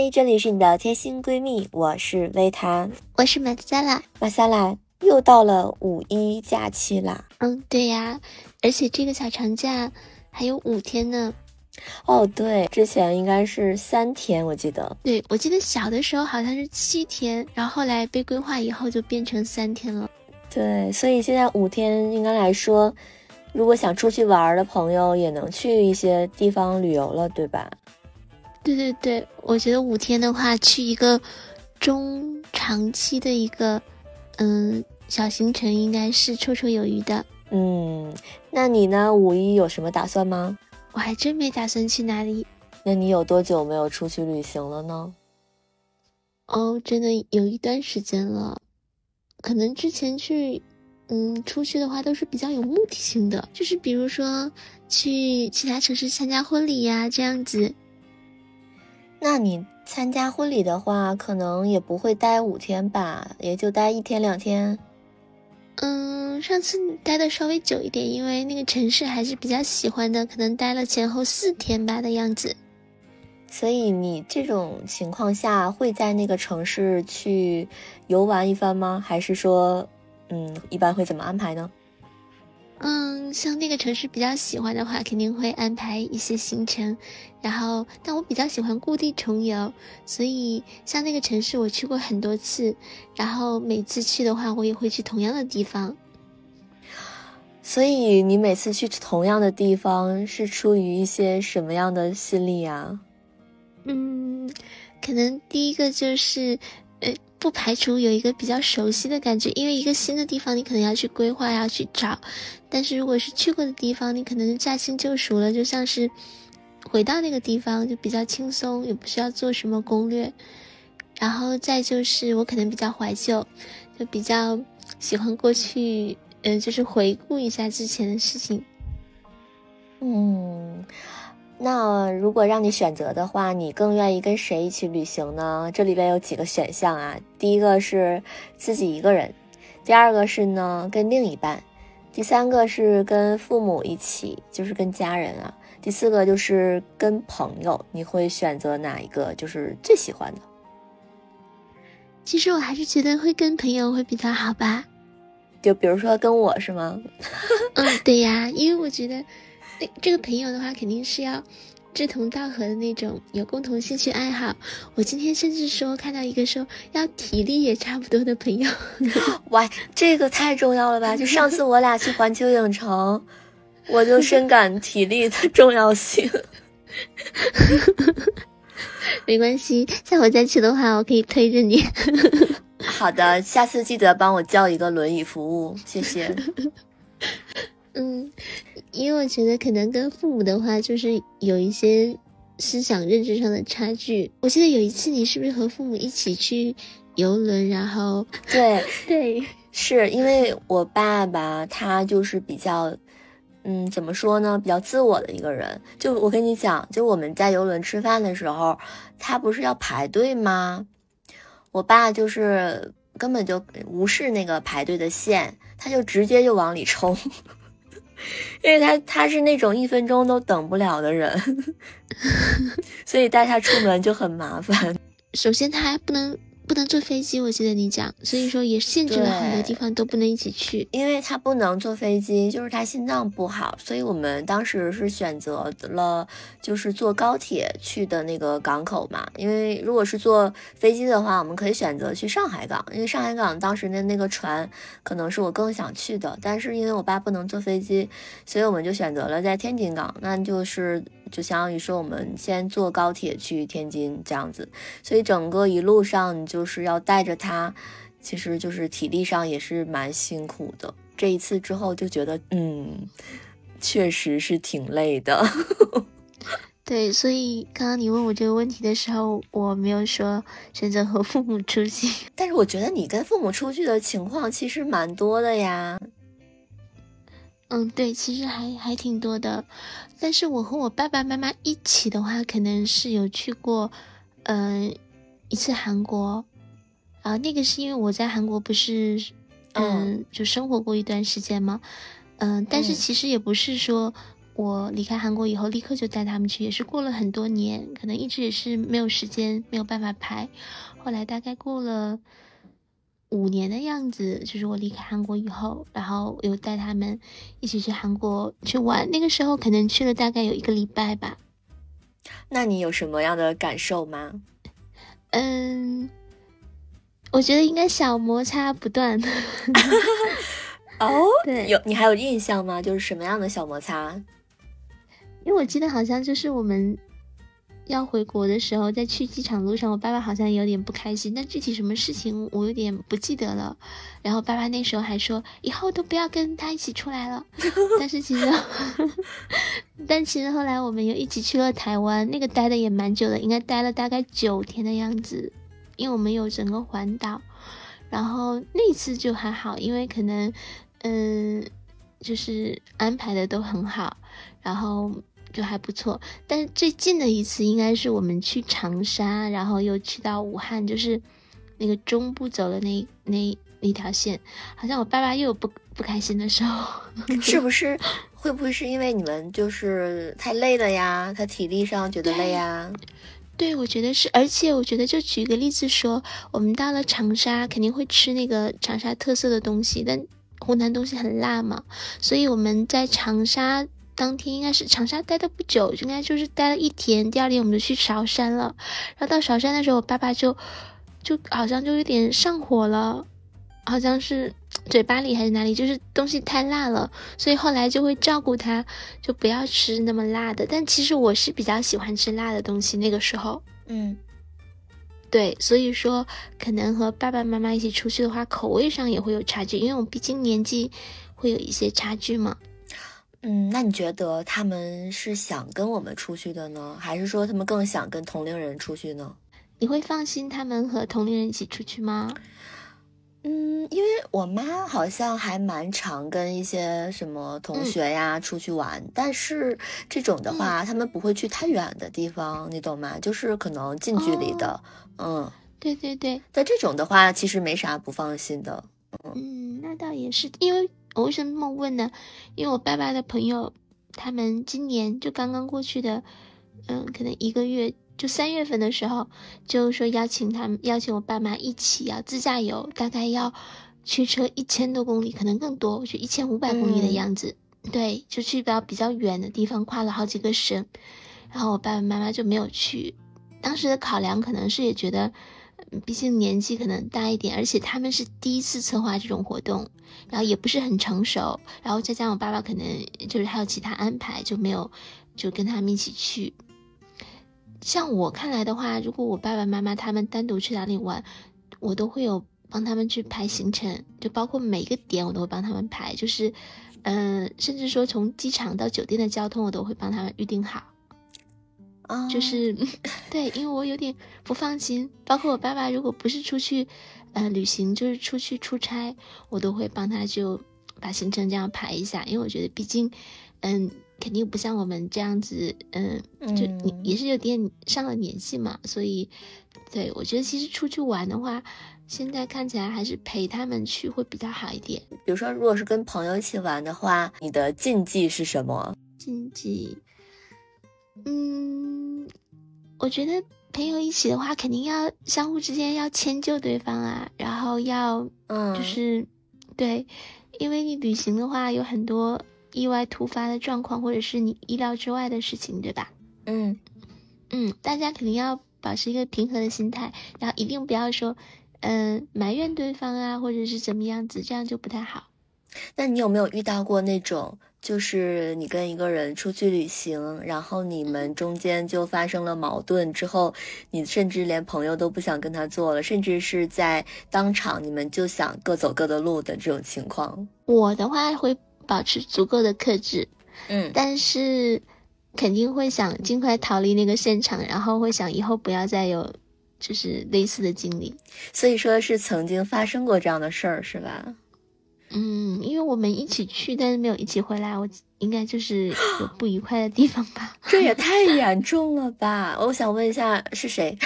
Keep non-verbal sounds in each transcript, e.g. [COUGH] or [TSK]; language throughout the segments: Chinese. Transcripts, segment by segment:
嗨，这里是你的贴心闺蜜，我是薇谈，我是马萨拉。马萨拉，又到了五一假期啦。嗯，对呀，而且这个小长假还有五天呢。哦，对，之前应该是三天，我记得。对，我记得小的时候好像是七天，然后后来被规划以后就变成三天了。对，所以现在五天应该来说，如果想出去玩的朋友也能去一些地方旅游了，对吧？对对对，我觉得五天的话，去一个中长期的一个嗯小行程，应该是绰绰有余的。嗯，那你呢？五一有什么打算吗？我还真没打算去哪里。那你有多久没有出去旅行了呢？哦，真的有一段时间了。可能之前去，嗯，出去的话都是比较有目的性的，就是比如说去其他城市参加婚礼呀，这样子。那你参加婚礼的话，可能也不会待五天吧，也就待一天两天。嗯，上次待的稍微久一点，因为那个城市还是比较喜欢的，可能待了前后四天吧的样子。所以你这种情况下会在那个城市去游玩一番吗？还是说，嗯，一般会怎么安排呢？嗯，像那个城市比较喜欢的话，肯定会安排一些行程。然后，但我比较喜欢故地重游，所以像那个城市我去过很多次，然后每次去的话，我也会去同样的地方。所以你每次去同样的地方，是出于一些什么样的心理啊？嗯，可能第一个就是。不排除有一个比较熟悉的感觉，因为一个新的地方你可能要去规划，要去找。但是如果是去过的地方，你可能驾轻就熟了，就像是回到那个地方就比较轻松，也不需要做什么攻略。然后再就是我可能比较怀旧，就比较喜欢过去，呃，就是回顾一下之前的事情。嗯。那如果让你选择的话，你更愿意跟谁一起旅行呢？这里边有几个选项啊。第一个是自己一个人，第二个是呢跟另一半，第三个是跟父母一起，就是跟家人啊。第四个就是跟朋友，你会选择哪一个？就是最喜欢的？其实我还是觉得会跟朋友会比较好吧。就比如说跟我是吗？嗯，对呀，因为我觉得。这个朋友的话，肯定是要志同道合的那种，有共同兴趣爱好。我今天甚至说看到一个说要体力也差不多的朋友，[LAUGHS] 哇，这个太重要了吧！就上次我俩去环球影城，我就深感体力的重要性。[LAUGHS] 没关系，下回再去的话，我可以推着你。好的，下次记得帮我叫一个轮椅服务，谢谢。[LAUGHS] 嗯。因为我觉得可能跟父母的话，就是有一些思想认知上的差距。我记得有一次，你是不是和父母一起去游轮？然后，对 [LAUGHS] 对，是因为我爸爸他就是比较，嗯，怎么说呢？比较自我的一个人。就我跟你讲，就我们在游轮吃饭的时候，他不是要排队吗？我爸就是根本就无视那个排队的线，他就直接就往里冲。[LAUGHS] 因为他他是那种一分钟都等不了的人，[LAUGHS] 所以带他出门就很麻烦。首先他还不能。不能坐飞机，我记得你讲，所以说也限制了很多地方都不能一起去，因为他不能坐飞机，就是他心脏不好，所以我们当时是选择了就是坐高铁去的那个港口嘛。因为如果是坐飞机的话，我们可以选择去上海港，因为上海港当时的那个船可能是我更想去的，但是因为我爸不能坐飞机，所以我们就选择了在天津港，那就是就相当于说我们先坐高铁去天津这样子，所以整个一路上就。就是要带着他，其实就是体力上也是蛮辛苦的。这一次之后就觉得，嗯，确实是挺累的。[LAUGHS] 对，所以刚刚你问我这个问题的时候，我没有说选择和父母出去。[LAUGHS] 但是我觉得你跟父母出去的情况其实蛮多的呀。嗯，对，其实还还挺多的。但是我和我爸爸妈妈一起的话，可能是有去过，嗯，一次韩国。啊，那个是因为我在韩国不是，嗯，就生活过一段时间吗？嗯，但是其实也不是说我离开韩国以后，立刻就带他们去，也是过了很多年，可能一直也是没有时间，没有办法拍。后来大概过了五年的样子，就是我离开韩国以后，然后又带他们一起去韩国去玩。那个时候可能去了大概有一个礼拜吧。那你有什么样的感受吗？嗯，我觉得应该小摩擦不断。[LAUGHS] 哦，对，有你还有印象吗？就是什么样的小摩擦？因为我记得好像就是我们要回国的时候，在去机场路上，我爸爸好像有点不开心，但具体什么事情我有点不记得了。然后爸爸那时候还说以后都不要跟他一起出来了。[LAUGHS] 但是其实，[LAUGHS] 但其实后来我们又一起去了台湾，那个待的也蛮久的，应该待了大概九天的样子，因为我们有整个环岛。然后那次就还好，因为可能嗯，就是安排的都很好，然后。就还不错，但是最近的一次应该是我们去长沙，然后又去到武汉，就是那个中部走的那那那条线，好像我爸爸又有不不开心的时候，是不是？[LAUGHS] 会不会是因为你们就是太累了呀？他体力上觉得累呀？对，我觉得是，而且我觉得就举个例子说，我们到了长沙肯定会吃那个长沙特色的东西，但湖南东西很辣嘛，所以我们在长沙。当天应该是长沙待的不久，应该就是待了一天。第二天我们就去韶山了，然后到韶山的时候，我爸爸就就好像就有点上火了，好像是 [TSK] 嘴巴里还是哪里，就是东西太辣了，所以后来就会照顾他，就不要吃那么辣的。但其实我是比较喜欢吃辣的东西，那个时候，嗯，对，所以说可能和爸爸妈妈一起出去的话，口味上也会有差距，因为我们毕竟年纪会有一些差距嘛。嗯，那你觉得他们是想跟我们出去的呢，还是说他们更想跟同龄人出去呢？你会放心他们和同龄人一起出去吗？嗯，因为我妈好像还蛮常跟一些什么同学呀出去玩，但是这种的话，他们不会去太远的地方，你懂吗？就是可能近距离的。嗯，对对对。但这种的话，其实没啥不放心的。嗯，那倒也是，因为。我为什么这么问呢？因为我爸爸的朋友，他们今年就刚刚过去的，嗯，可能一个月，就三月份的时候，就说邀请他们，邀请我爸妈一起要自驾游，大概要驱车一千多公里，可能更多，我觉得一千五百公里的样子。对，就去到比较远的地方，跨了好几个省。然后我爸爸妈妈就没有去，当时的考量可能是也觉得。毕竟年纪可能大一点，而且他们是第一次策划这种活动，然后也不是很成熟，然后再加上我爸爸可能就是还有其他安排，就没有就跟他们一起去。像我看来的话，如果我爸爸妈妈他们单独去哪里玩，我都会有帮他们去排行程，就包括每一个点我都会帮他们排，就是嗯，甚至说从机场到酒店的交通我都会帮他们预定好。就是 [LAUGHS] 对，因为我有点不放心，包括我爸爸，如果不是出去，呃，旅行，就是出去出差，我都会帮他就把行程这样排一下，因为我觉得毕竟，嗯，肯定不像我们这样子，嗯，就你也是有点上了年纪嘛，所以，对我觉得其实出去玩的话，现在看起来还是陪他们去会比较好一点。比如说，如果是跟朋友一起玩的话，你的禁忌是什么？禁忌。嗯，我觉得朋友一起的话，肯定要相互之间要迁就对方啊，然后要，嗯，就是对，因为你旅行的话，有很多意外突发的状况，或者是你意料之外的事情，对吧？嗯嗯，大家肯定要保持一个平和的心态，然后一定不要说，嗯，埋怨对方啊，或者是怎么样子，这样就不太好。那你有没有遇到过那种？就是你跟一个人出去旅行，然后你们中间就发生了矛盾，之后你甚至连朋友都不想跟他做了，甚至是在当场你们就想各走各的路的这种情况。我的话会保持足够的克制，嗯，但是肯定会想尽快逃离那个现场，然后会想以后不要再有就是类似的经历。所以说是曾经发生过这样的事儿，是吧？嗯，因为我们一起去，但是没有一起回来，我应该就是有不愉快的地方吧。这也太严重了吧！我想问一下，是谁？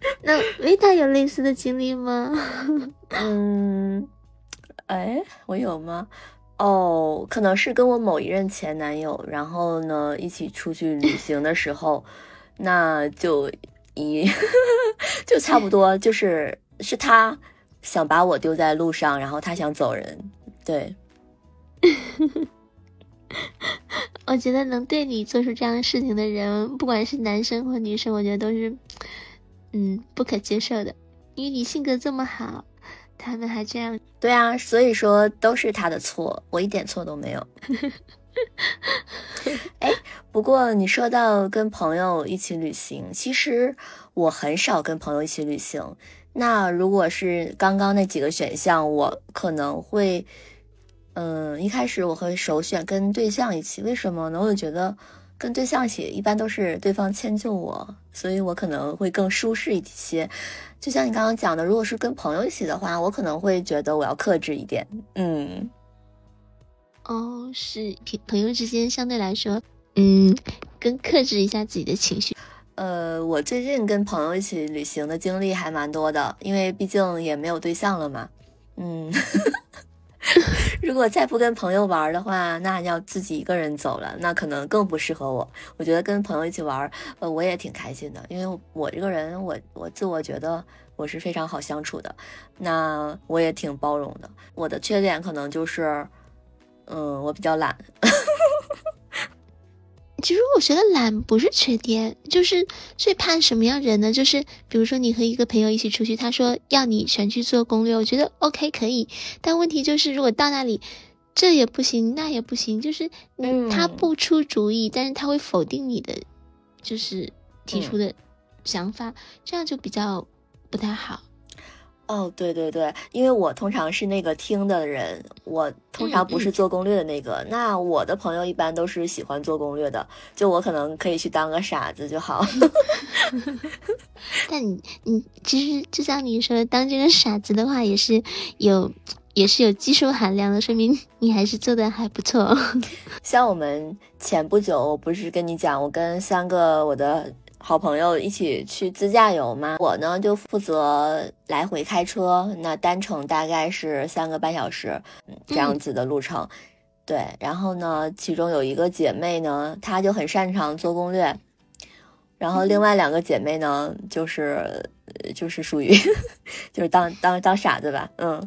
[LAUGHS] 那维塔有类似的经历吗？[LAUGHS] 嗯，哎，我有吗？哦，可能是跟我某一任前男友，然后呢一起出去旅 [LAUGHS] 行的时候，那就一就差不多，就是是他想把我丢在路上，然后他想走人，对。我觉得能对你做出这样事情的人，不管是男生或女生，我觉得都是，嗯，不可接受的。因为你性格这么好，他们还这样。对啊，所以说都是他的错，我一点错都没有。[LAUGHS] 哎，不过你说到跟朋友一起旅行，其实我很少跟朋友一起旅行。那如果是刚刚那几个选项，我可能会。嗯，一开始我会首选跟对象一起，为什么呢？我就觉得跟对象一起一般都是对方迁就我，所以我可能会更舒适一些。就像你刚刚讲的，如果是跟朋友一起的话，我可能会觉得我要克制一点。嗯，哦，是朋友之间相对来说，嗯，更克制一下自己的情绪。呃，我最近跟朋友一起旅行的经历还蛮多的，因为毕竟也没有对象了嘛。嗯。[LAUGHS] [LAUGHS] 如果再不跟朋友玩的话，那要自己一个人走了，那可能更不适合我。我觉得跟朋友一起玩，呃，我也挺开心的，因为我这个人，我我自我觉得我是非常好相处的，那我也挺包容的。我的缺点可能就是，嗯，我比较懒。其实我觉得懒不是缺点，就是最怕什么样人呢？就是比如说你和一个朋友一起出去，他说要你全去做攻略，我觉得 OK 可以，但问题就是如果到那里这也不行那也不行，就是嗯他不出主意，但是他会否定你的就是提出的想法，这样就比较不太好。哦，对对对，因为我通常是那个听的人，我通常不是做攻略的那个。那我的朋友一般都是喜欢做攻略的，就我可能可以去当个傻子就好。[LAUGHS] 但你你其实就像你说，当这个傻子的话，也是有也是有技术含量的，说明你还是做的还不错。[LAUGHS] 像我们前不久不是跟你讲，我跟三个我的。好朋友一起去自驾游嘛？我呢就负责来回开车，那单程大概是三个半小时，这样子的路程。对，然后呢，其中有一个姐妹呢，她就很擅长做攻略，然后另外两个姐妹呢，就是就是属于 [LAUGHS] 就是当当当傻子吧，嗯，[LAUGHS]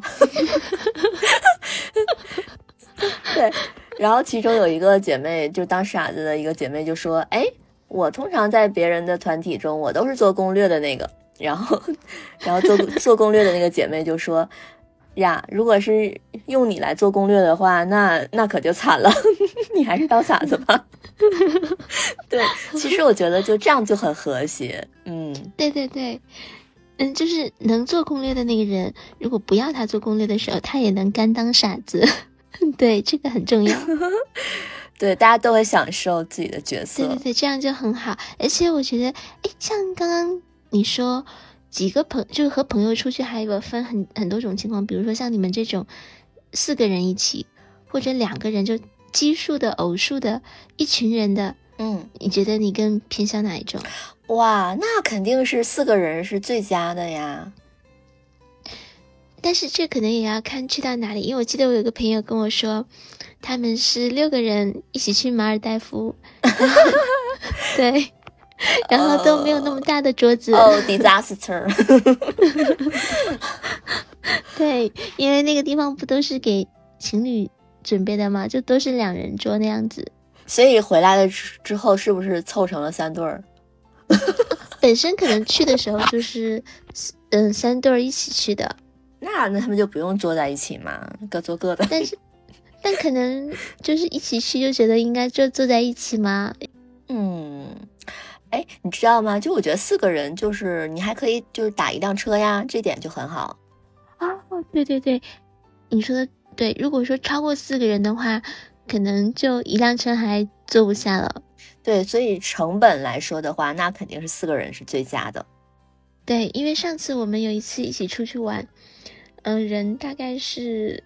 对，然后其中有一个姐妹就当傻子的一个姐妹就说，哎。我通常在别人的团体中，我都是做攻略的那个，然后，[LAUGHS] 然后做做攻略的那个姐妹就说：“呀，如果是用你来做攻略的话，那那可就惨了，[LAUGHS] 你还是当傻子吧。[LAUGHS] ”对，其实我觉得就这样就很和谐。嗯，对对对，嗯，就是能做攻略的那个人，如果不要他做攻略的时候，他也能甘当傻子。对，这个很重要。对，大家都会享受自己的角色。对对对，这样就很好。而且我觉得，哎，像刚刚你说几个朋，就是和朋友出去，还有分很很多种情况。比如说像你们这种四个人一起，或者两个人，就奇数的、偶数的，一群人的，嗯，你觉得你更偏向哪一种？哇，那肯定是四个人是最佳的呀。但是这可能也要看去到哪里，因为我记得我有个朋友跟我说。他们是六个人一起去马尔代夫，[LAUGHS] 对，然后都没有那么大的桌子。哦，disaster。[LAUGHS] 对，因为那个地方不都是给情侣准备的吗？就都是两人桌那样子。所以回来了之后，是不是凑成了三对儿？[LAUGHS] 本身可能去的时候就是，嗯，三对儿一起去的。那那他们就不用坐在一起嘛，各坐各的。但是。但可能就是一起去就觉得应该就坐在一起吗？嗯，哎，你知道吗？就我觉得四个人就是你还可以就是打一辆车呀，这点就很好啊。对对对，你说的对。如果说超过四个人的话，可能就一辆车还坐不下了。对，所以成本来说的话，那肯定是四个人是最佳的。对，因为上次我们有一次一起出去玩，嗯，人大概是。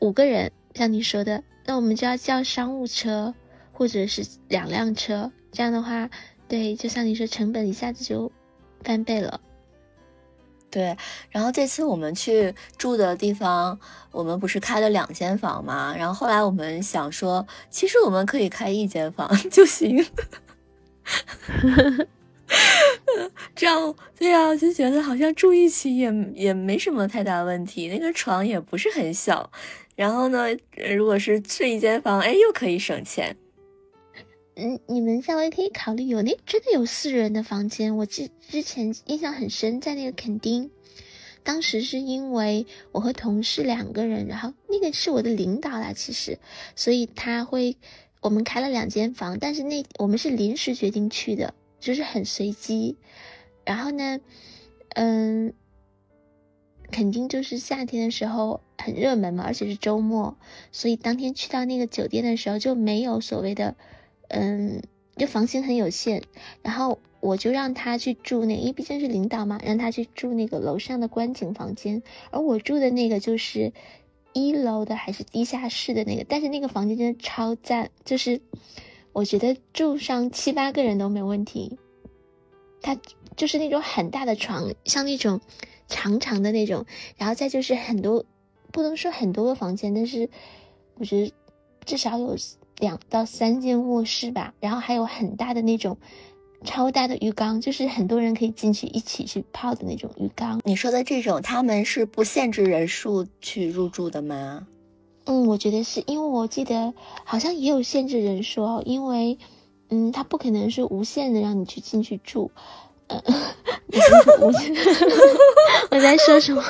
五个人，像你说的，那我们就要叫商务车，或者是两辆车。这样的话，对，就像你说，成本一下子就翻倍了。对，然后这次我们去住的地方，我们不是开了两间房吗？然后后来我们想说，其实我们可以开一间房 [LAUGHS] 就行。[LAUGHS] 这样对呀，就觉得好像住一起也也没什么太大问题，那个床也不是很小。然后呢，如果是去一间房，哎，又可以省钱。嗯，你们稍微可以考虑有那真的有四人的房间。我之之前印象很深，在那个垦丁，当时是因为我和同事两个人，然后那个是我的领导啦，其实，所以他会我们开了两间房，但是那我们是临时决定去的。就是很随机，然后呢，嗯，肯定就是夏天的时候很热门嘛，而且是周末，所以当天去到那个酒店的时候就没有所谓的，嗯，就房型很有限，然后我就让他去住那，因为毕竟是领导嘛，让他去住那个楼上的观景房间，而我住的那个就是一楼的还是地下室的那个，但是那个房间真的超赞，就是。我觉得住上七八个人都没问题，它就是那种很大的床，像那种长长的那种，然后再就是很多，不能说很多个房间，但是我觉得至少有两到三间卧室吧，然后还有很大的那种超大的浴缸，就是很多人可以进去一起去泡的那种浴缸。你说的这种，他们是不限制人数去入住的吗？嗯，我觉得是因为我记得好像也有限制人数哦，因为，嗯，他不可能是无限的让你去进去住。呃，[LAUGHS] 我在说什么？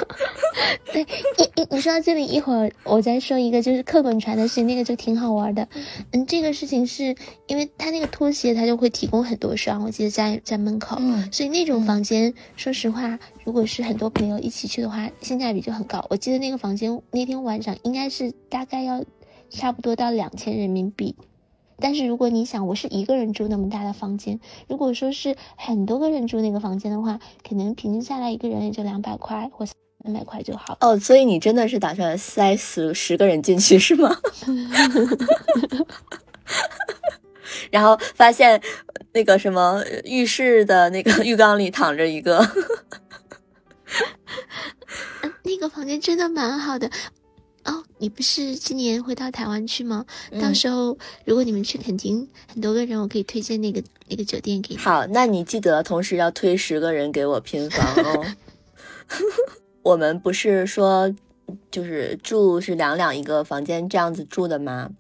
对，[LAUGHS] 一一你说到这里，一会儿我再说一个，就是课本传的事情，那个就挺好玩的。嗯，这个事情是因为他那个拖鞋，他就会提供很多双，我记得在在门口，所以那种房间，说实话，如果是很多朋友一起去的话，性价比就很高。我记得那个房间那天晚上应该是大概要差不多到两千人民币。但是如果你想我是一个人住那么大的房间，如果说是很多个人住那个房间的话，可能平均下来一个人也就两百块或三百块就好。哦，所以你真的是打算塞十十个人进去是吗？[LAUGHS] 然后发现那个什么浴室的那个浴缸里躺着一个，[LAUGHS] 那个房间真的蛮好的。哦，你不是今年会到台湾去吗？到时候如果你们去，肯定很多个人，我可以推荐那个那个酒店给你。好，那你记得同时要推十个人给我拼房哦。[LAUGHS] [LAUGHS] 我们不是说就是住是两两一个房间这样子住的吗？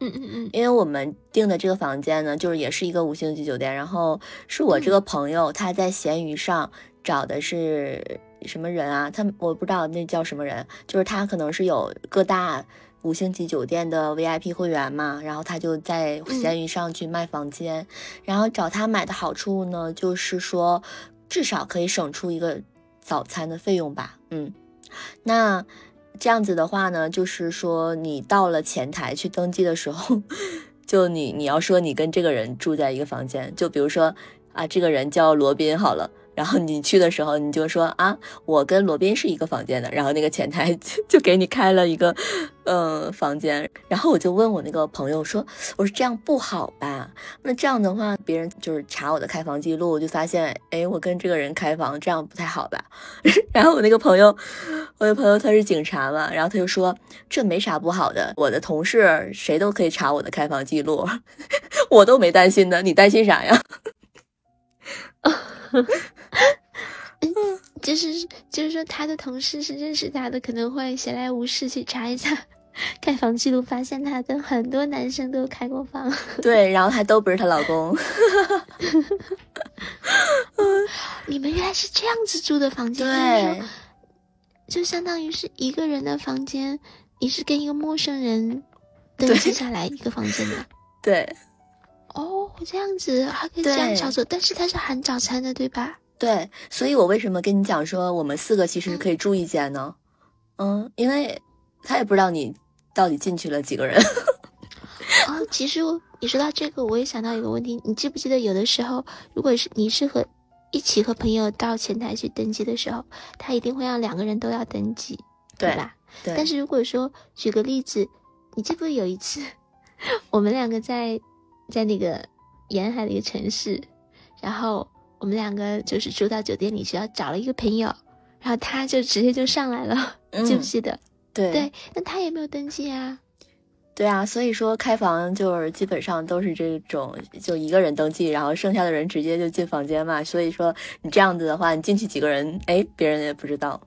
嗯嗯嗯。因为我们订的这个房间呢，就是也是一个五星级酒店，然后是我这个朋友他在闲鱼上找的是。什么人啊？他我不知道那叫什么人，就是他可能是有各大五星级酒店的 VIP 会员嘛，然后他就在闲鱼上去卖房间，然后找他买的好处呢，就是说至少可以省出一个早餐的费用吧。嗯，那这样子的话呢，就是说你到了前台去登记的时候，[LAUGHS] 就你你要说你跟这个人住在一个房间，就比如说啊，这个人叫罗宾好了。然后你去的时候，你就说啊，我跟罗宾是一个房间的。然后那个前台就给你开了一个，呃，房间。然后我就问我那个朋友说，我说这样不好吧？那这样的话，别人就是查我的开房记录，就发现，哎，我跟这个人开房，这样不太好吧？[LAUGHS] 然后我那个朋友，我的朋友他是警察嘛，然后他就说，这没啥不好的，我的同事谁都可以查我的开房记录，[LAUGHS] 我都没担心的，你担心啥呀？啊 [LAUGHS] 就是就是说，他的同事是认识他的，可能会闲来无事去查一下开房记录，发现他跟很多男生都开过房。[LAUGHS] 对，然后还都不是她老公。[LAUGHS] 你们原来是这样子住的房间？对，就相当于是一个人的房间，你是跟一个陌生人登记下来一个房间的。对。哦，这样子还可以这样操作，但是它是含早餐的，对吧？对，所以我为什么跟你讲说我们四个其实可以住一间呢？嗯，因为他也不知道你到底进去了几个人。哦，[LAUGHS] 其实你说到这个，我也想到一个问题，你记不记得有的时候，如果是你是和一起和朋友到前台去登记的时候，他一定会让两个人都要登记，对吧？对。但是如果说举个例子，你记不记得有一次我们两个在。在那个沿海的一个城市，然后我们两个就是住到酒店里去，要找了一个朋友，然后他就直接就上来了，[LAUGHS] 记不记得？对对，那他也没有登记啊。对啊，所以说开房就是基本上都是这种，就一个人登记，然后剩下的人直接就进房间嘛。所以说你这样子的话，你进去几个人，哎，别人也不知道。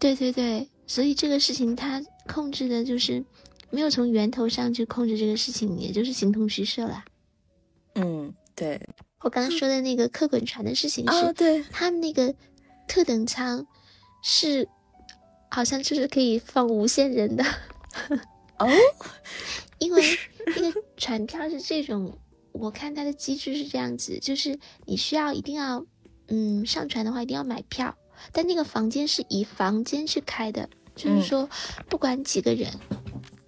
对对对，所以这个事情他控制的就是没有从源头上去控制这个事情，也就是形同虚设了。嗯，对。我刚刚说的那个客滚船的事情是，对，他们那个特等舱是好像就是可以放无限人的。[LAUGHS] 哦，因为 [LAUGHS] 那个船票是这种，我看它的机制是这样子，就是你需要一定要，嗯，上船的话一定要买票，但那个房间是以房间去开的，就是说不管几个人，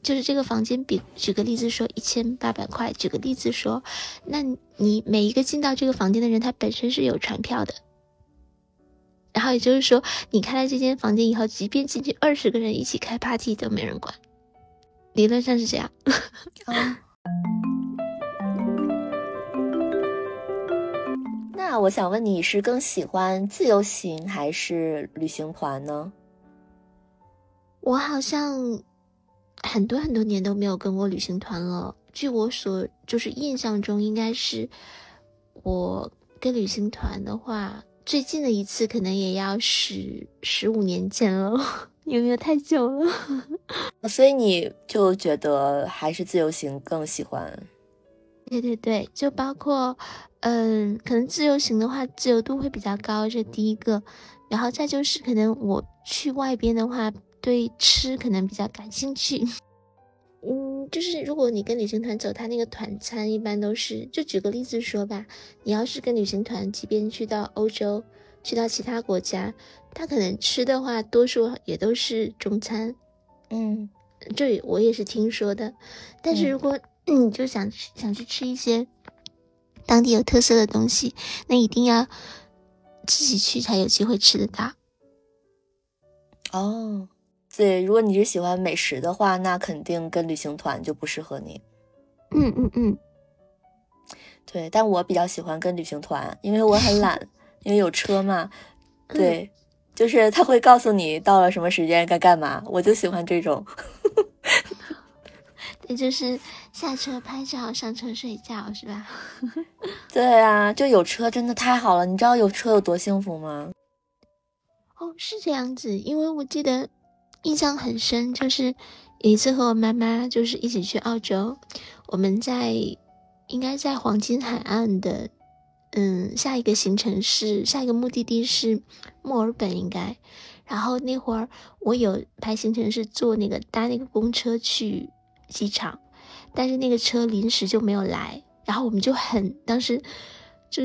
就是这个房间，比举个例子说一千八百块，举个例子说，那你每一个进到这个房间的人，他本身是有船票的，然后也就是说，你开了这间房间以后，即便进去二十个人一起开 party 都没人管。理论上是这样。[LAUGHS] 那我想问你是更喜欢自由行还是旅行团呢？我好像很多很多年都没有跟过旅行团了。据我所就是印象中，应该是我跟旅行团的话，最近的一次可能也要十十五年前了。有没有太久了？[LAUGHS] 所以你就觉得还是自由行更喜欢？对对对，就包括，嗯，可能自由行的话，自由度会比较高，这第一个。然后再就是，可能我去外边的话，对吃可能比较感兴趣。[LAUGHS] 嗯，就是如果你跟旅行团走，他那个团餐一般都是，就举个例子说吧，你要是跟旅行团，即便去到欧洲。去到其他国家，他可能吃的话，多数也都是中餐。嗯，这我也是听说的。但是如果 [CLEARS THROAT] 你就想想去吃一些当地有特色的东西，那一定要自己去才有机会吃得到。哦，对，如果你是喜欢美食的话，那肯定跟旅行团就不适合你。嗯嗯嗯，对，但我比较喜欢跟旅行团，因为我很懒。[LAUGHS] 因为有车嘛，对，就是他会告诉你到了什么时间该干嘛，我就喜欢这种。[LAUGHS] 也就是下车拍照，上车睡觉，是吧？[LAUGHS] 对啊，就有车真的太好了，你知道有车有多幸福吗？哦，是这样子，因为我记得印象很深，就是有一次和我妈妈就是一起去澳洲，我们在应该在黄金海岸的。嗯，下一个行程是下一个目的地是墨尔本，应该。然后那会儿我有排行程是坐那个搭那个公车去机场，但是那个车临时就没有来，然后我们就很当时就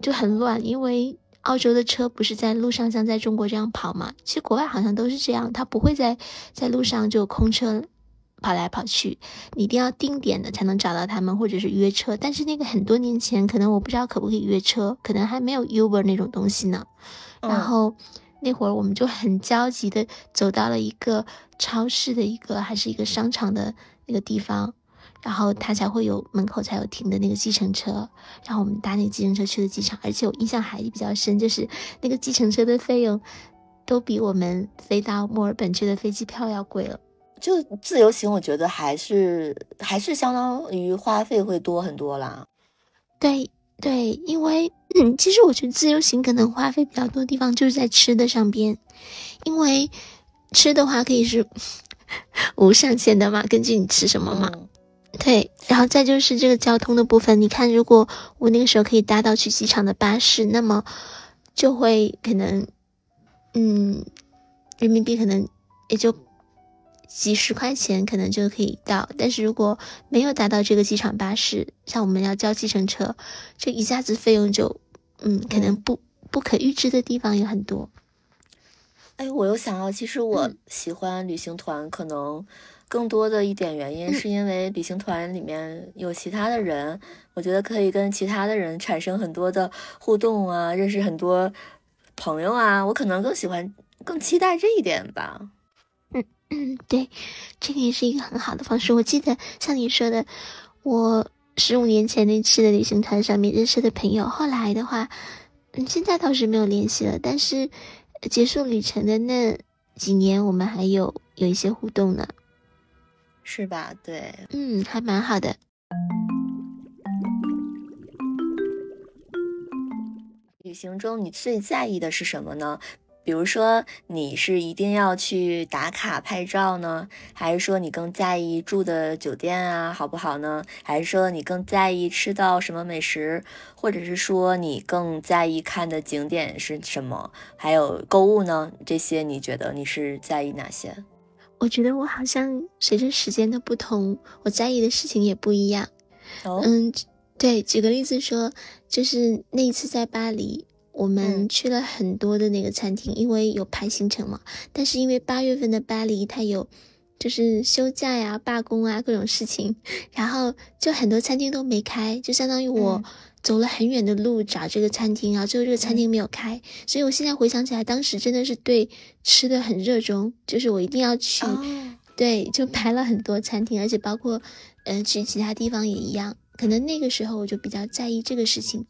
就很乱，因为澳洲的车不是在路上像在中国这样跑嘛，其实国外好像都是这样，它不会在在路上就空车。跑来跑去，你一定要定点的才能找到他们，或者是约车。但是那个很多年前，可能我不知道可不可以约车，可能还没有 Uber 那种东西呢。然后那会儿我们就很焦急的走到了一个超市的一个还是一个商场的那个地方，然后他才会有门口才有停的那个计程车，然后我们搭那个计程车去的机场。而且我印象还比较深，就是那个计程车的费用都比我们飞到墨尔本去的飞机票要贵了。就自由行，我觉得还是还是相当于花费会多很多啦。对对，因为嗯，其实我觉得自由行可能花费比较多的地方就是在吃的上边，因为吃的话可以是 [LAUGHS] 无上限的嘛，根据你吃什么嘛。对，然后再就是这个交通的部分，你看，如果我那个时候可以搭到去机场的巴士，那么就会可能嗯，人民币可能也就。几十块钱可能就可以到，但是如果没有达到这个机场巴士，像我们要交计程车，这一下子费用就，嗯，可能不不可预知的地方有很多。哎，我又想到，其实我喜欢旅行团，可能更多的一点原因是因为旅行团里面有其他的人，我觉得可以跟其他的人产生很多的互动啊，认识很多朋友啊，我可能更喜欢、更期待这一点吧。嗯嗯，对，这个也是一个很好的方式。我记得像你说的，我十五年前那次的旅行团上面认识的朋友，后来的话，嗯，现在倒是没有联系了。但是，结束旅程的那几年，我们还有有一些互动呢，是吧？对，嗯，还蛮好的。旅行中你最在意的是什么呢？比如说，你是一定要去打卡拍照呢，还是说你更在意住的酒店啊好不好呢？还是说你更在意吃到什么美食，或者是说你更在意看的景点是什么？还有购物呢？这些你觉得你是在意哪些？我觉得我好像随着时间的不同，我在意的事情也不一样。哦，嗯，对，举个例子说，就是那一次在巴黎。我们去了很多的那个餐厅，因为有排行程嘛。但是因为八月份的巴黎，它有就是休假呀、罢工啊各种事情，然后就很多餐厅都没开，就相当于我走了很远的路找这个餐厅啊，最后这个餐厅没有开。所以我现在回想起来，当时真的是对吃的很热衷，就是我一定要去，对，就排了很多餐厅，而且包括嗯去其他地方也一样。可能那个时候我就比较在意这个事情。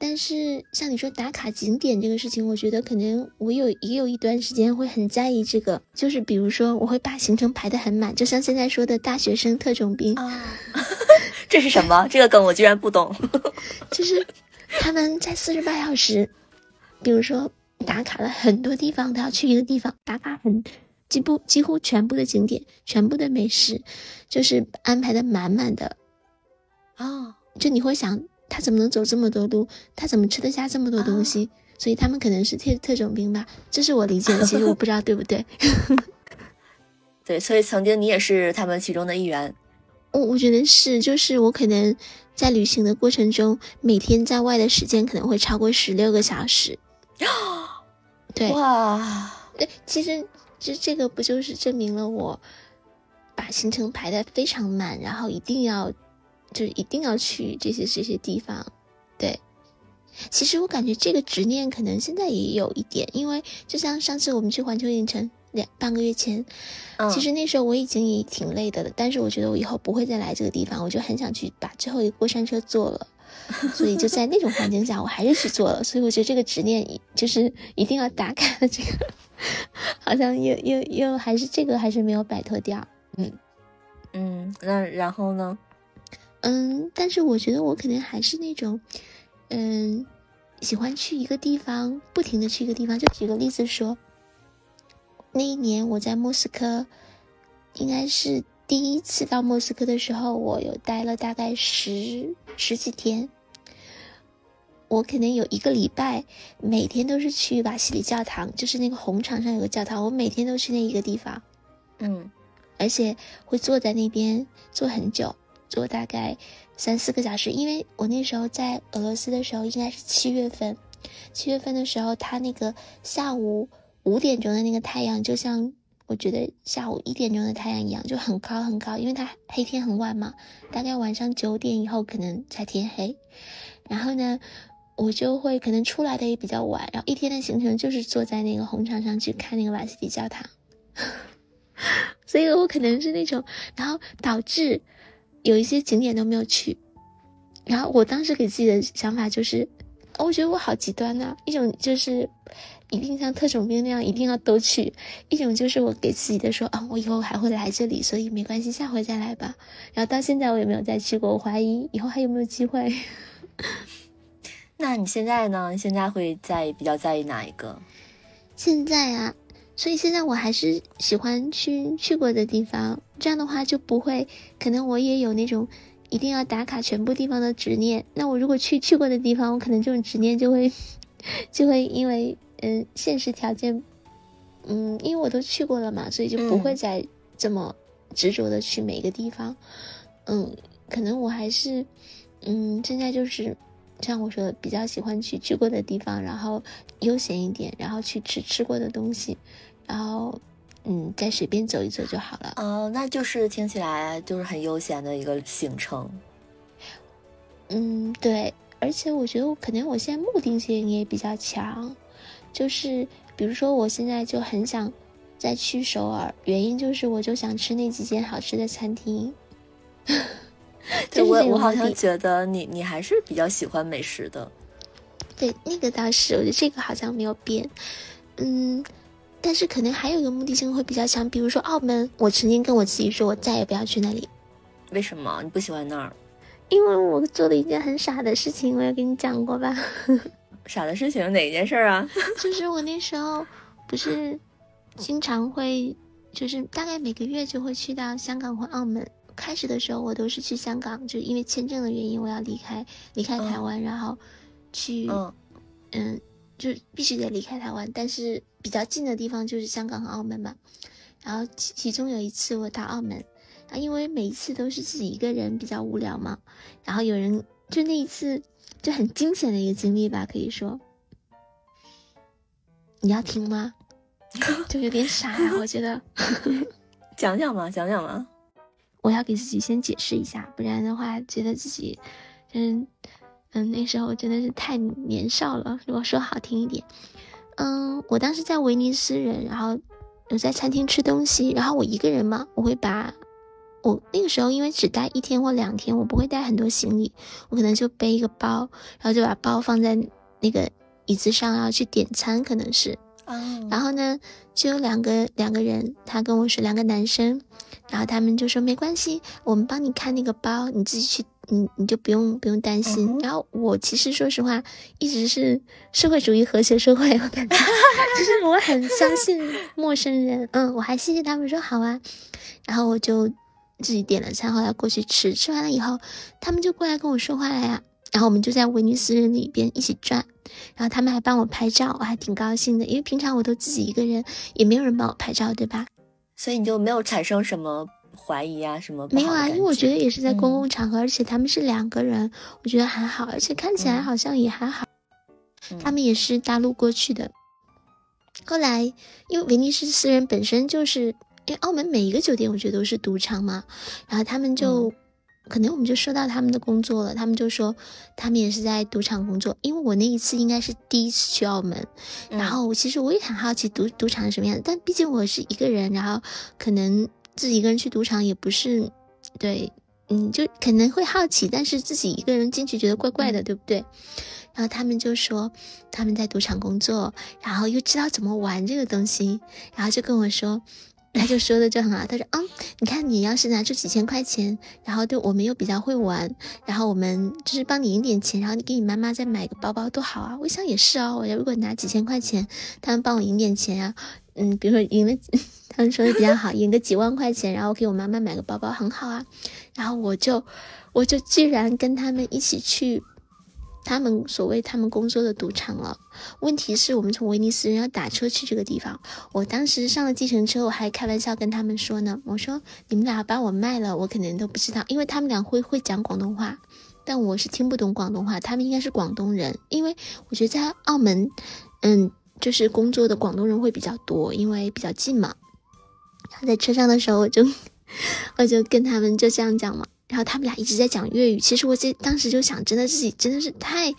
但是像你说打卡景点这个事情，我觉得可能我有也有一段时间会很在意这个，就是比如说我会把行程排得很满，就像现在说的大学生特种兵啊，[LAUGHS] [LAUGHS] 这是什么？[LAUGHS] 这个梗我居然不懂。[LAUGHS] 就是他们在四十八小时，比如说打卡了很多地方，他要去一个地方打卡很几乎几乎全部的景点，全部的美食，就是安排的满满的哦，就你会想。他怎么能走这么多路？他怎么吃得下这么多东西？所以他们可能是特特种兵吧，这是我理解的。其实我不知道对不对。对，所以曾经你也是他们其中的一员。我我觉得是，就是我可能在旅行的过程中，每天在外的时间可能会超过十六个小时。[GASPS] 对，哇，对，其实这这个不就是证明了我把行程排的非常满，然后一定要。就是一定要去这些这些地方，对。其实我感觉这个执念可能现在也有一点，因为就像上次我们去环球影城两半个月前，其实那时候我已经也挺累的了，但是我觉得我以后不会再来这个地方，我就很想去把最后一个过山车坐了，所以就在那种环境下，我还是去做了。所以我觉得这个执念就是一定要打卡的这个，好像又又又还是这个还是没有摆脱掉。嗯嗯，那然后呢？嗯，但是我觉得我肯定还是那种，嗯，喜欢去一个地方，不停的去一个地方。就举个例子说，那一年我在莫斯科，应该是第一次到莫斯科的时候，我有待了大概十十几天。我可能有一个礼拜，每天都是去瓦西里教堂，就是那个红场上有个教堂，我每天都去那一个地方，嗯，而且会坐在那边坐很久。坐大概三四个小时，因为我那时候在俄罗斯的时候应该是七月份，七月份的时候，他那个下午五点钟的那个太阳，就像我觉得下午一点钟的太阳一样，就很高很高，因为它黑天很晚嘛，大概晚上九点以后可能才天黑。然后呢，我就会可能出来的也比较晚，然后一天的行程就是坐在那个红场上去看那个瓦西里教堂，[LAUGHS] 所以我可能是那种，然后导致。有一些景点都没有去，然后我当时给自己的想法就是，我觉得我好极端呐。一种就是一定像特种兵那样一定要都去，一种就是我给自己的说啊，我以后还会来这里，所以没关系，下回再来吧。然后到现在我也没有再去过，我怀疑以后还有没有机会。[LAUGHS] 那你现在呢？现在会在比较在意哪一个？现在啊。所以现在我还是喜欢去去过的地方，这样的话就不会，可能我也有那种一定要打卡全部地方的执念。那我如果去去过的地方，我可能这种执念就会，就会因为嗯现实条件，嗯因为我都去过了嘛，所以就不会再这么执着的去每一个地方。嗯，可能我还是嗯现在就是像我说的，比较喜欢去去过的地方，然后悠闲一点，然后去吃吃过的东西。然后，嗯，再随便走一走就好了。哦，那就是听起来就是很悠闲的一个行程。嗯，对，而且我觉得我可能我现在目的性也比较强，就是比如说我现在就很想再去首尔，原因就是我就想吃那几间好吃的餐厅。[LAUGHS] 对，我我好像觉得你你还是比较喜欢美食的。对，那个倒是，我觉得这个好像没有变。嗯，但是可能还有一个目的性会比较强，比如说澳门，我曾经跟我自己说，我再也不要去那里。为什么你不喜欢那儿？因为我做了一件很傻的事情，我也跟你讲过吧？[LAUGHS] 傻的事情哪一件事啊？[LAUGHS] 就是我那时候不是经常会，就是大概每个月就会去到香港或澳门。开始的时候我都是去香港，就因为签证的原因，我要离开离开台湾，然后去嗯，就必须得离开台湾。但是比较近的地方就是香港和澳门嘛。然后其其中有一次我到澳门。啊，因为每一次都是自己一个人比较无聊嘛，然后有人就那一次就很惊险的一个经历吧，可以说，你要听吗？[LAUGHS] 就有点傻呀，我觉得，[LAUGHS] 讲讲嘛，讲讲嘛，我要给自己先解释一下，不然的话觉得自己，嗯嗯，那时候真的是太年少了。如果说好听一点，嗯，我当时在威尼斯人，然后有在餐厅吃东西，然后我一个人嘛，我会把。我那个时候因为只待一天或两天，我不会带很多行李，我可能就背一个包，然后就把包放在那个椅子上，然后去点餐，可能是。然后呢，就有两个两个人，他跟我说两个男生，然后他们就说没关系，我们帮你看那个包，你自己去，你你就不用不用担心。然后我其实说实话，一直是社会主义和谐社会，我感觉 [LAUGHS] 就是我很相信陌生人。嗯，我还谢谢他们说好啊，然后我就。自己点了餐，后来过去吃，吃完了以后，他们就过来跟我说话了呀。然后我们就在威尼斯人里边一起转，然后他们还帮我拍照，我还挺高兴的，因为平常我都自己一个人，也没有人帮我拍照，对吧？所以你就没有产生什么怀疑啊，什么？没有啊，因为我觉得也是在公共场合，而且他们是两个人，我觉得还好，而且看起来好像也还好。他们也是大陆过去的。后来，因为威尼斯私人本身就是。因为澳门每一个酒店，我觉得都是赌场嘛，然后他们就，可能我们就说到他们的工作了，他们就说他们也是在赌场工作。因为我那一次应该是第一次去澳门，然后其实我也很好奇赌赌场是什么样的，但毕竟我是一个人，然后可能自己一个人去赌场也不是，对，嗯，就可能会好奇，但是自己一个人进去觉得怪怪的，对不对？然后他们就说他们在赌场工作，然后又知道怎么玩这个东西，然后就跟我说。他就说的就很好，他说，嗯，你看你要是拿出几千块钱，然后对我们又比较会玩，然后我们就是帮你赢点钱，然后你给你妈妈再买个包包多好啊！我想也是哦，我如果拿几千块钱，他们帮我赢点钱啊，嗯，比如说赢了，[LAUGHS] 他们说的比较好，赢个几万块钱，然后给我妈妈买个包包很好啊，然后我就我就居然跟他们一起去。他们所谓他们工作的赌场了，问题是我们从威尼斯人要打车去这个地方。我当时上了计程车，我还开玩笑跟他们说呢，我说你们俩把我卖了，我可能都不知道，因为他们俩会会讲广东话，但我是听不懂广东话。他们应该是广东人，因为我觉得在澳门，嗯，就是工作的广东人会比较多，因为比较近嘛。他在车上的时候，我就 [LAUGHS] 我就跟他们就这样讲嘛。然后他们俩一直在讲粤语，其实我这当时就想，真的自己真的是太，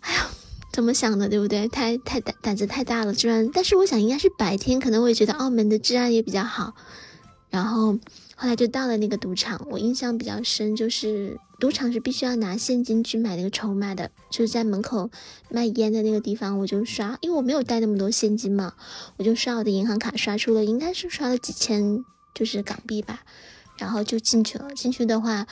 哎呀，怎么想的，对不对？太太胆胆子太大了，居然！但是我想应该是白天，可能我也觉得澳门的治安也比较好。然后后来就到了那个赌场，我印象比较深，就是赌场是必须要拿现金去买那个筹码的，就是在门口卖烟的那个地方，我就刷，因为我没有带那么多现金嘛，我就刷我的银行卡，刷出了应该是刷了几千，就是港币吧。然后就进去了，进去的话，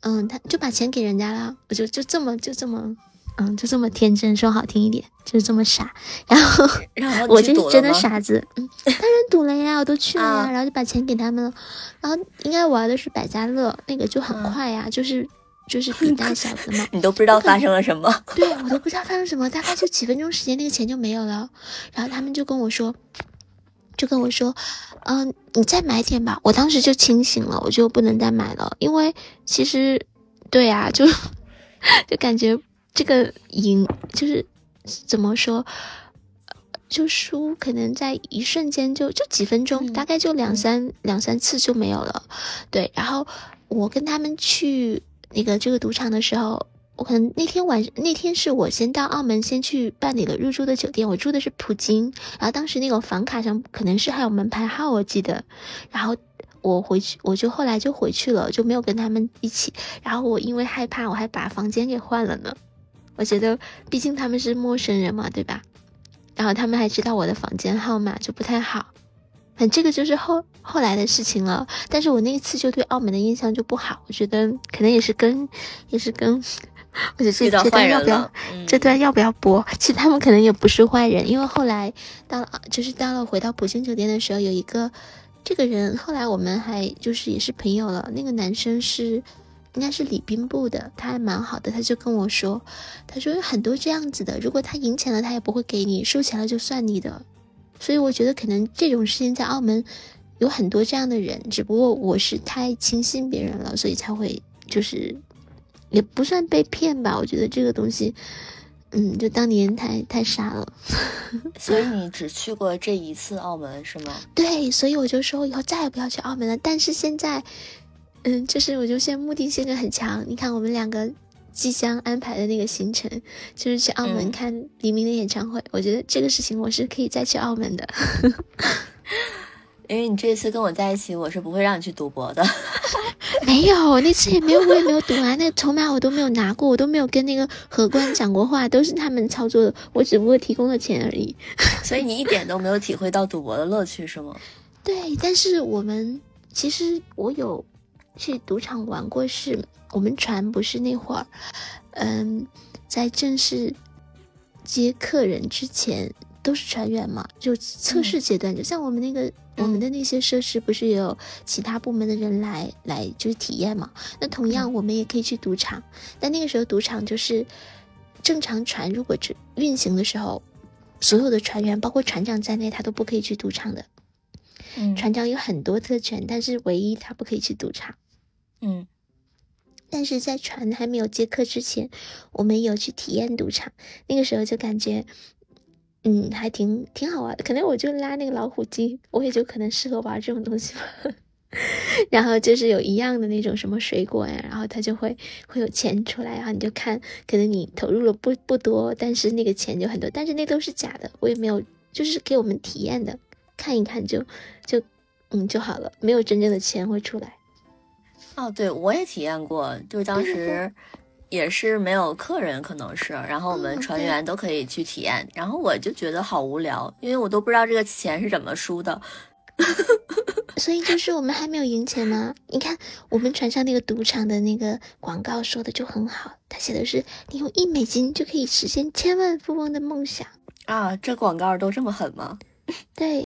嗯，他就把钱给人家了，我就就这么就这么，嗯，就这么天真，说好听一点，就是这么傻。然后，[LAUGHS] 然后我就是真的傻子，嗯，当然赌了呀，我都去了呀，然后就把钱给他们了。然后应该玩的是百家乐，那个就很快呀，就是就是比 [LAUGHS] 大小的嘛。你都不知道发生了什么？对我都不知道发生什么，大概就几分钟时间，那个钱就没有了。然后他们就跟我说。就跟我说，嗯，你再买点吧。我当时就清醒了，我就不能再买了，因为其实，对呀，就 [LAUGHS] 就感觉这个赢就是怎么说，就输可能在一瞬间就就几分钟，大概就两三两三次就没有了。对，然后我跟他们去那个这个赌场的时候。我可能那天晚那天是我先到澳门，先去办理了入住的酒店。我住的是普京，然后当时那个房卡上可能是还有门牌号，我记得。然后我回去，我就后来就回去了，就没有跟他们一起。然后我因为害怕，我还把房间给换了呢。我觉得，毕竟他们是陌生人嘛，对吧？然后他们还知道我的房间号码，就不太好。反正这个就是后后来的事情了。但是我那一次就对澳门的印象就不好，我觉得可能也是跟也是跟。我觉得这这段要不要？这段要不要播？其实他们可能也不是坏人，因为后来到了，就是到了回到普星酒店的时候，有一个这个人，后来我们还就是也是朋友了。那个男生是应该是礼宾部的，他还蛮好的。他就跟我说，他说有很多这样子的，如果他赢钱了，他也不会给你；输钱了就算你的。所以我觉得可能这种事情在澳门有很多这样的人，只不过我是太轻信别人了，所以才会就是。也不算被骗吧，我觉得这个东西，嗯，就当年太太傻了。[LAUGHS] 所以你只去过这一次澳门是吗？对，所以我就说以后再也不要去澳门了。但是现在，嗯，就是我就现在目的性就很强。你看我们两个即将安排的那个行程，就是去澳门看黎明的演唱会。我觉得这个事情我是可以再去澳门的。[LAUGHS] 因为你这次跟我在一起，我是不会让你去赌博的。[LAUGHS] 没有，那次也没有，我也没有赌啊，那个筹码我都没有拿过，我都没有跟那个荷官讲过话，都是他们操作的，我只不过提供了钱而已。[LAUGHS] 所以你一点都没有体会到赌博的乐趣，是吗？对，但是我们其实我有去赌场玩过，是我们船不是那会儿，嗯，在正式接客人之前。都是船员嘛，就测试阶段，就像我们那个我们的那些设施，不是也有其他部门的人来来就是体验嘛？那同样我们也可以去赌场，但那个时候赌场就是正常船如果这运行的时候，所有的船员包括船长在内，他都不可以去赌场的。嗯，船长有很多特权，但是唯一他不可以去赌场。嗯，但是在船还没有接客之前，我们有去体验赌场，那个时候就感觉。嗯，还挺挺好玩的。可能我就拉那个老虎机，我也就可能适合玩这种东西吧。[LAUGHS] 然后就是有一样的那种什么水果呀，然后它就会会有钱出来，然后你就看，可能你投入了不不多，但是那个钱就很多。但是那都是假的，我也没有，就是给我们体验的，看一看就就嗯就好了，没有真正的钱会出来。哦，对，我也体验过，就是当时。也是没有客人，可能是，然后我们船员都可以去体验，然后我就觉得好无聊，因为我都不知道这个钱是怎么输的，[LAUGHS] 所以就是我们还没有赢钱吗？你看我们船上那个赌场的那个广告说的就很好，他写的是你用一美金就可以实现千万富翁的梦想啊，这广告都这么狠吗？对。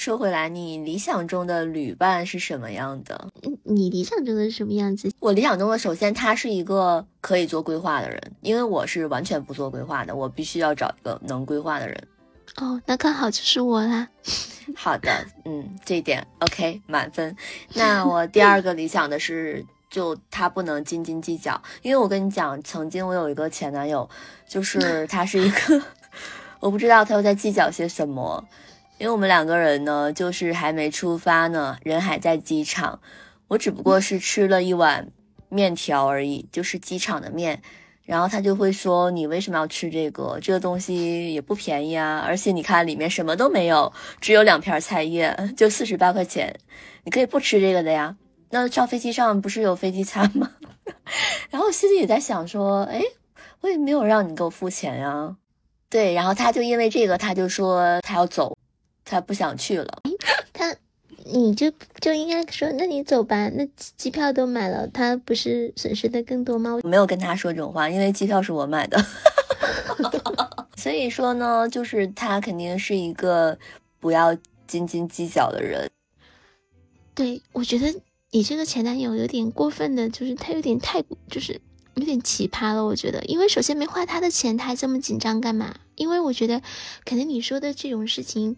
说回来，你理想中的旅伴是什么样的？你理想中的是什么样子？我理想中的，首先他是一个可以做规划的人，因为我是完全不做规划的，我必须要找一个能规划的人。哦，那刚好就是我啦。[LAUGHS] 好的，嗯，这一点 OK 满分。那我第二个理想的是，就他不能斤斤计较，因为我跟你讲，曾经我有一个前男友，就是他是一个，[LAUGHS] 我不知道他又在计较些什么。因为我们两个人呢，就是还没出发呢，人还在机场。我只不过是吃了一碗面条而已，就是机场的面。然后他就会说：“你为什么要吃这个？这个东西也不便宜啊！而且你看里面什么都没有，只有两片菜叶，就四十八块钱。你可以不吃这个的呀。那上飞机上不是有飞机餐吗？” [LAUGHS] 然后心里也在想说：“哎，我也没有让你给我付钱呀。”对，然后他就因为这个，他就说他要走。他不想去了，[LAUGHS] 他，你就就应该说，那你走吧，那机票都买了，他不是损失的更多吗？我没有跟他说这种话，因为机票是我买的，[LAUGHS] [LAUGHS] 所以说呢，就是他肯定是一个不要斤斤计较的人。对，我觉得你这个前男友有点过分的，就是他有点太，就是有点奇葩了。我觉得，因为首先没花他的钱，他还这么紧张干嘛？因为我觉得，可能你说的这种事情。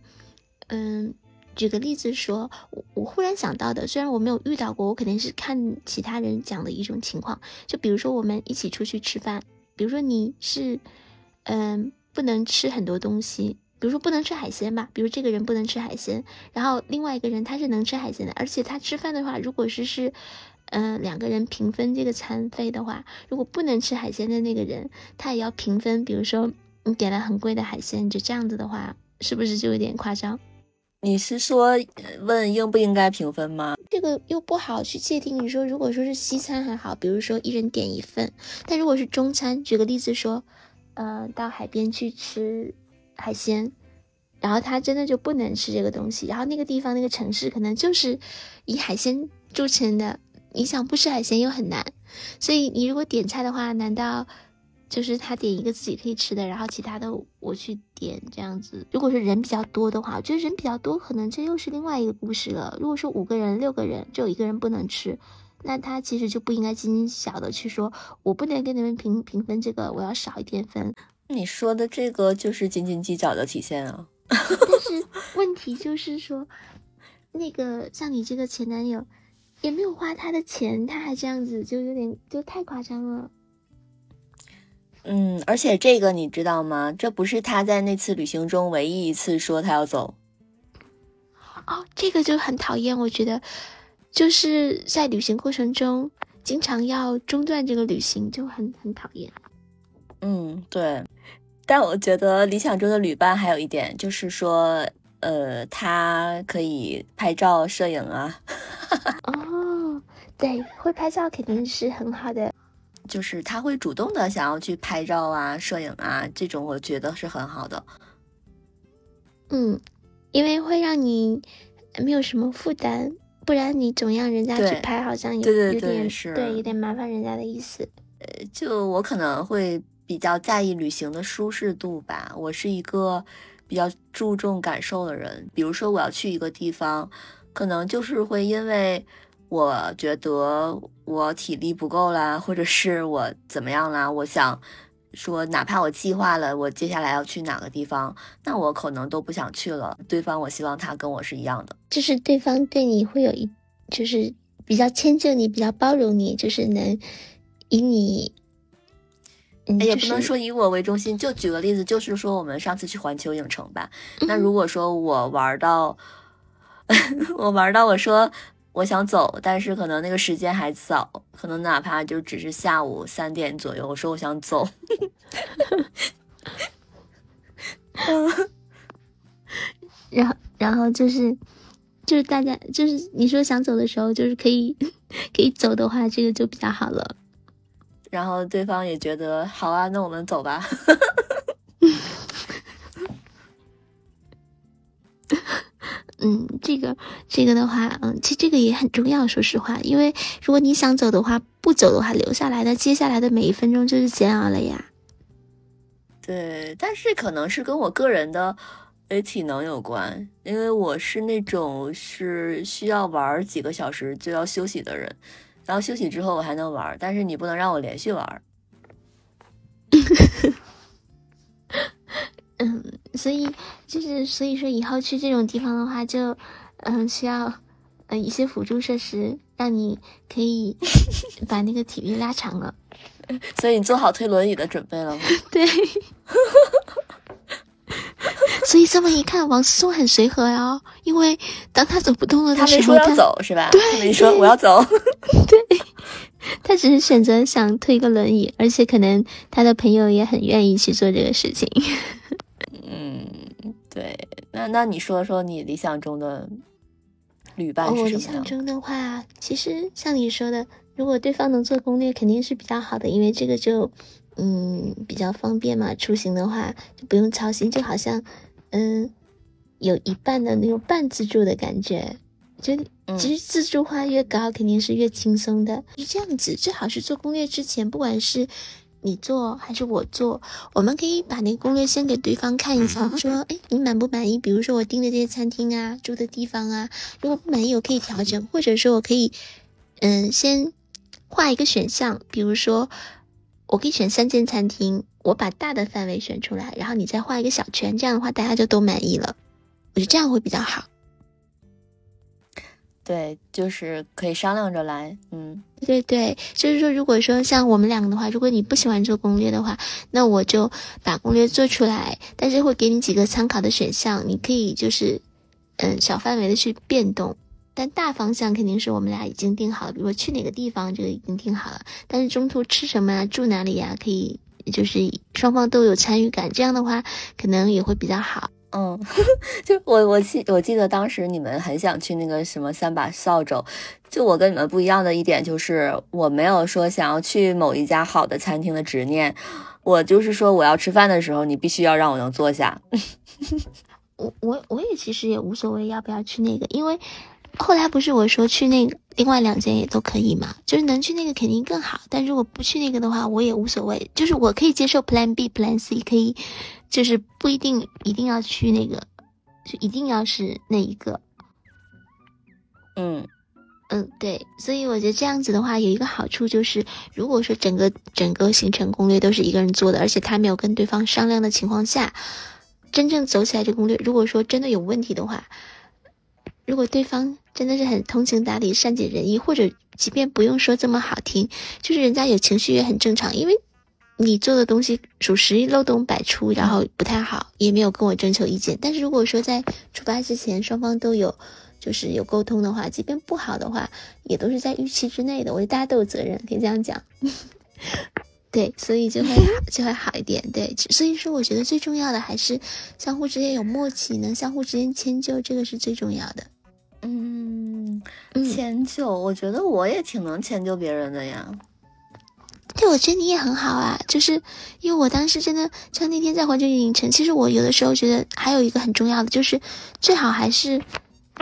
嗯，举个例子说，我我忽然想到的，虽然我没有遇到过，我肯定是看其他人讲的一种情况。就比如说我们一起出去吃饭，比如说你是，嗯，不能吃很多东西，比如说不能吃海鲜吧，比如这个人不能吃海鲜，然后另外一个人他是能吃海鲜的，而且他吃饭的话，如果是是，嗯，两个人平分这个餐费的话，如果不能吃海鲜的那个人，他也要平分。比如说你点了很贵的海鲜，就这样子的话，是不是就有点夸张？你是说问应不应该平分吗？这个又不好去界定。你说如果说是西餐还好，比如说一人点一份，但如果是中餐，举个例子说，呃，到海边去吃海鲜，然后他真的就不能吃这个东西，然后那个地方那个城市可能就是以海鲜著称的，你想不吃海鲜又很难，所以你如果点菜的话，难道？就是他点一个自己可以吃的，然后其他的我去点这样子。如果是人比较多的话，我觉得人比较多，可能这又是另外一个故事了。如果说五个人、六个人，只有一个人不能吃，那他其实就不应该斤斤小的去说，我不能跟你们平平分这个，我要少一点分。你说的这个就是斤斤计较的体现啊。但是 [LAUGHS] 问题就是说，那个像你这个前男友，也没有花他的钱，他还这样子，就有点就太夸张了。嗯，而且这个你知道吗？这不是他在那次旅行中唯一一次说他要走。哦，这个就很讨厌，我觉得就是在旅行过程中经常要中断这个旅行，就很很讨厌。嗯，对。但我觉得理想中的旅伴还有一点就是说，呃，他可以拍照摄影啊。[LAUGHS] 哦，对，会拍照肯定是很好的。就是他会主动的想要去拍照啊、摄影啊，这种我觉得是很好的。嗯，因为会让你没有什么负担，不然你总让人家去拍，好像有有点对，有点麻烦人家的意思。呃，就我可能会比较在意旅行的舒适度吧。我是一个比较注重感受的人，比如说我要去一个地方，可能就是会因为。我觉得我体力不够啦，或者是我怎么样啦？我想说，哪怕我计划了我接下来要去哪个地方，那我可能都不想去了。对方，我希望他跟我是一样的，就是对方对你会有一，就是比较迁就你，比较包容你，就是能以你，也不能说以我为中心。就举个例子，就是说我们上次去环球影城吧。那如果说我玩到，[LAUGHS] 我玩到我说。我想走，但是可能那个时间还早，可能哪怕就只是下午三点左右。我说我想走，然后然后就是就是大家就是你说想走的时候，就是可以可以走的话，这个就比较好了。然后对方也觉得好啊，那我们走吧。[LAUGHS] [LAUGHS] [LAUGHS] 嗯，这个这个的话，嗯，其实这个也很重要。说实话，因为如果你想走的话，不走的话，留下来的接下来的每一分钟就是煎熬了呀。对，但是可能是跟我个人的诶体能有关，因为我是那种是需要玩几个小时就要休息的人，然后休息之后我还能玩，但是你不能让我连续玩。[LAUGHS] 嗯，所以就是所以说以后去这种地方的话，就嗯需要呃一些辅助设施，让你可以 [LAUGHS] 把那个体力拉长了。所以你做好推轮椅的准备了吗？[LAUGHS] 对。所以这么一看，王思聪很随和呀，因为当他走不动了的时候，他没说要走是吧？对，没说我要走。对，他只是选择想推个轮椅，而且可能他的朋友也很愿意去做这个事情。嗯，对，那那你说说你理想中的旅伴是什么我理想中的话，其实像你说的，如果对方能做攻略，肯定是比较好的，因为这个就嗯比较方便嘛。出行的话就不用操心，就好像嗯有一半的那种半自助的感觉。就其实自助化越高，肯定是越轻松的。是这样子，最好是做攻略之前，不管是。你做还是我做？我们可以把那个攻略先给对方看一下，说，哎，你满不满意？比如说我订的这些餐厅啊，住的地方啊，如果不满意，我可以调整，或者说我可以，嗯，先画一个选项，比如说我可以选三间餐厅，我把大的范围选出来，然后你再画一个小圈，这样的话大家就都满意了。我觉得这样会比较好。对，就是可以商量着来，嗯，对对，就是说，如果说像我们两个的话，如果你不喜欢做攻略的话，那我就把攻略做出来，但是会给你几个参考的选项，你可以就是，嗯，小范围的去变动，但大方向肯定是我们俩已经定好了，比如说去哪个地方，这个已经定好了，但是中途吃什么啊，住哪里呀，可以就是双方都有参与感，这样的话可能也会比较好。嗯，[LAUGHS] 就我我记我记得当时你们很想去那个什么三把扫帚，就我跟你们不一样的一点就是我没有说想要去某一家好的餐厅的执念，我就是说我要吃饭的时候，你必须要让我能坐下。[LAUGHS] 我我我也其实也无所谓要不要去那个，因为后来不是我说去那另外两间也都可以嘛，就是能去那个肯定更好，但如果不去那个的话，我也无所谓，就是我可以接受 Plan B、Plan C，可以。就是不一定一定要去那个，就一定要是那一个。嗯嗯，对，所以我觉得这样子的话有一个好处就是，如果说整个整个行程攻略都是一个人做的，而且他没有跟对方商量的情况下，真正走起来这攻略，如果说真的有问题的话，如果对方真的是很通情达理、善解人意，或者即便不用说这么好听，就是人家有情绪也很正常，因为。你做的东西属实漏洞百出，然后不太好，也没有跟我征求意见。但是如果说在出发之前双方都有就是有沟通的话，即便不好的话，也都是在预期之内的。我觉得大家都有责任，可以这样讲。[LAUGHS] 对，所以就会就会好一点。对，所以说我觉得最重要的还是相互之间有默契，能相互之间迁就，这个是最重要的。嗯，迁就，我觉得我也挺能迁就别人的呀。对，我觉得你也很好啊，就是因为我当时真的像那天在环球影城，其实我有的时候觉得还有一个很重要的，就是最好还是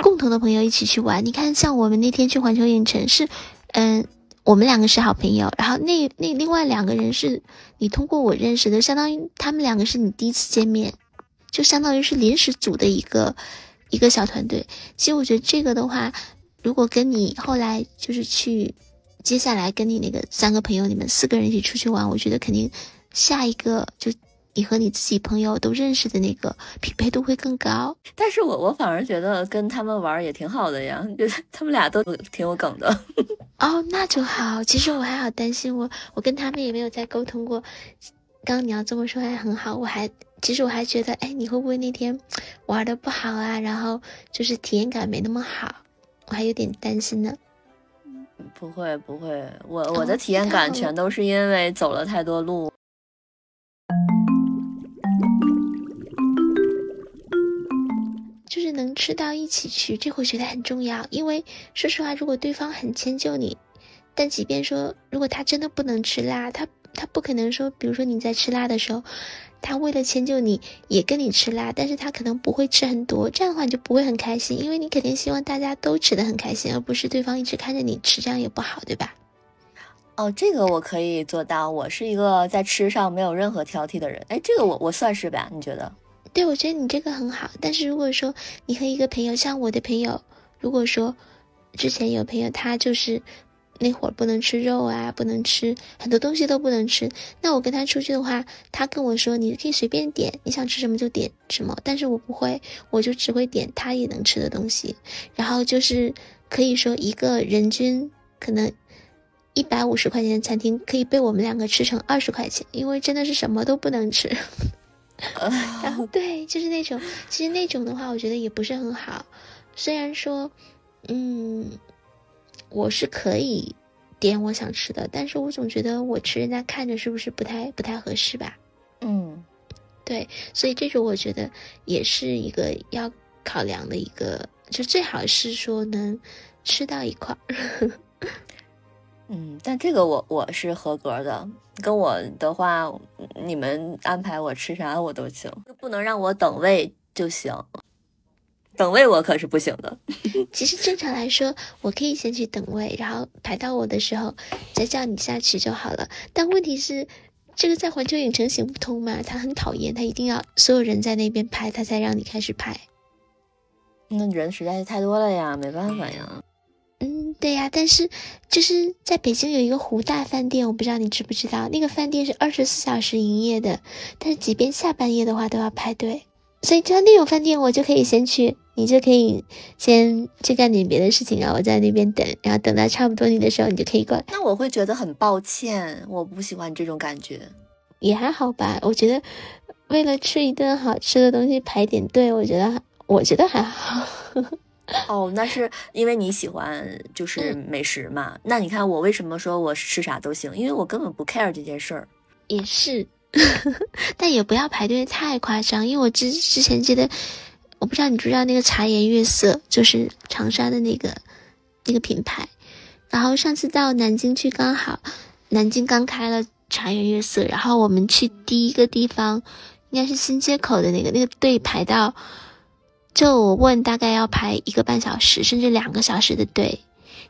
共同的朋友一起去玩。你看，像我们那天去环球影城是，嗯，我们两个是好朋友，然后那那另外两个人是你通过我认识的，相当于他们两个是你第一次见面，就相当于是临时组的一个一个小团队。其实我觉得这个的话，如果跟你后来就是去。接下来跟你那个三个朋友，你们四个人一起出去玩，我觉得肯定下一个就你和你自己朋友都认识的那个匹配度会更高。但是我我反而觉得跟他们玩也挺好的呀，觉 [LAUGHS] 得他们俩都挺有梗的。哦，那就好。其实我还好担心，我我跟他们也没有再沟通过。刚刚你要这么说还很好，我还其实我还觉得，哎，你会不会那天玩的不好啊？然后就是体验感没那么好，我还有点担心呢。不会不会，我我的体验感全都是因为走了太多路，就是能吃到一起去，这我觉得很重要。因为说实话，如果对方很迁就你，但即便说如果他真的不能吃辣，他他不可能说，比如说你在吃辣的时候。他为了迁就你，也跟你吃辣，但是他可能不会吃很多，这样的话你就不会很开心，因为你肯定希望大家都吃的很开心，而不是对方一直看着你吃，这样也不好，对吧？哦，这个我可以做到，我是一个在吃上没有任何挑剔的人，哎，这个我我算是吧？你觉得？对，我觉得你这个很好，但是如果说你和一个朋友，像我的朋友，如果说之前有朋友他就是。那会儿不能吃肉啊，不能吃很多东西都不能吃。那我跟他出去的话，他跟我说你可以随便点，你想吃什么就点什么。但是我不会，我就只会点他也能吃的东西。然后就是可以说一个人均可能一百五十块钱的餐厅，可以被我们两个吃成二十块钱，因为真的是什么都不能吃。然 [LAUGHS] 后对，就是那种，其实那种的话，我觉得也不是很好。虽然说，嗯。我是可以点我想吃的，但是我总觉得我吃人家看着是不是不太不太合适吧？嗯，对，所以这种我觉得也是一个要考量的一个，就最好是说能吃到一块儿。[LAUGHS] 嗯，但这个我我是合格的，跟我的话，你们安排我吃啥我都行，就不能让我等位就行。等位我可是不行的。其实正常来说，我可以先去等位，然后排到我的时候再叫你下去就好了。但问题是，这个在环球影城行不通嘛？他很讨厌，他一定要所有人在那边排，他才让你开始拍。那人实在是太多了呀，没办法呀。嗯，对呀。但是就是在北京有一个湖大饭店，我不知道你知不知道，那个饭店是二十四小时营业的，但是即便下半夜的话都要排队。所以，只要那种饭店，我就可以先去，你就可以先去干点别的事情，然后我在那边等，然后等到差不多你的时候，你就可以过来。那我会觉得很抱歉，我不喜欢这种感觉。也还好吧，我觉得为了吃一顿好吃的东西排点队，我觉得我觉得还好。哦，那是因为你喜欢就是美食嘛？那你看我为什么说我吃啥都行？因为我根本不 care 这件事儿。也是。[LAUGHS] 但也不要排队太夸张，因为我之之前记得，我不知道你知不知道那个茶颜悦色，就是长沙的那个那个品牌。然后上次到南京去，刚好南京刚开了茶颜悦色，然后我们去第一个地方，应该是新街口的那个，那个队排到，就我问大概要排一个半小时，甚至两个小时的队。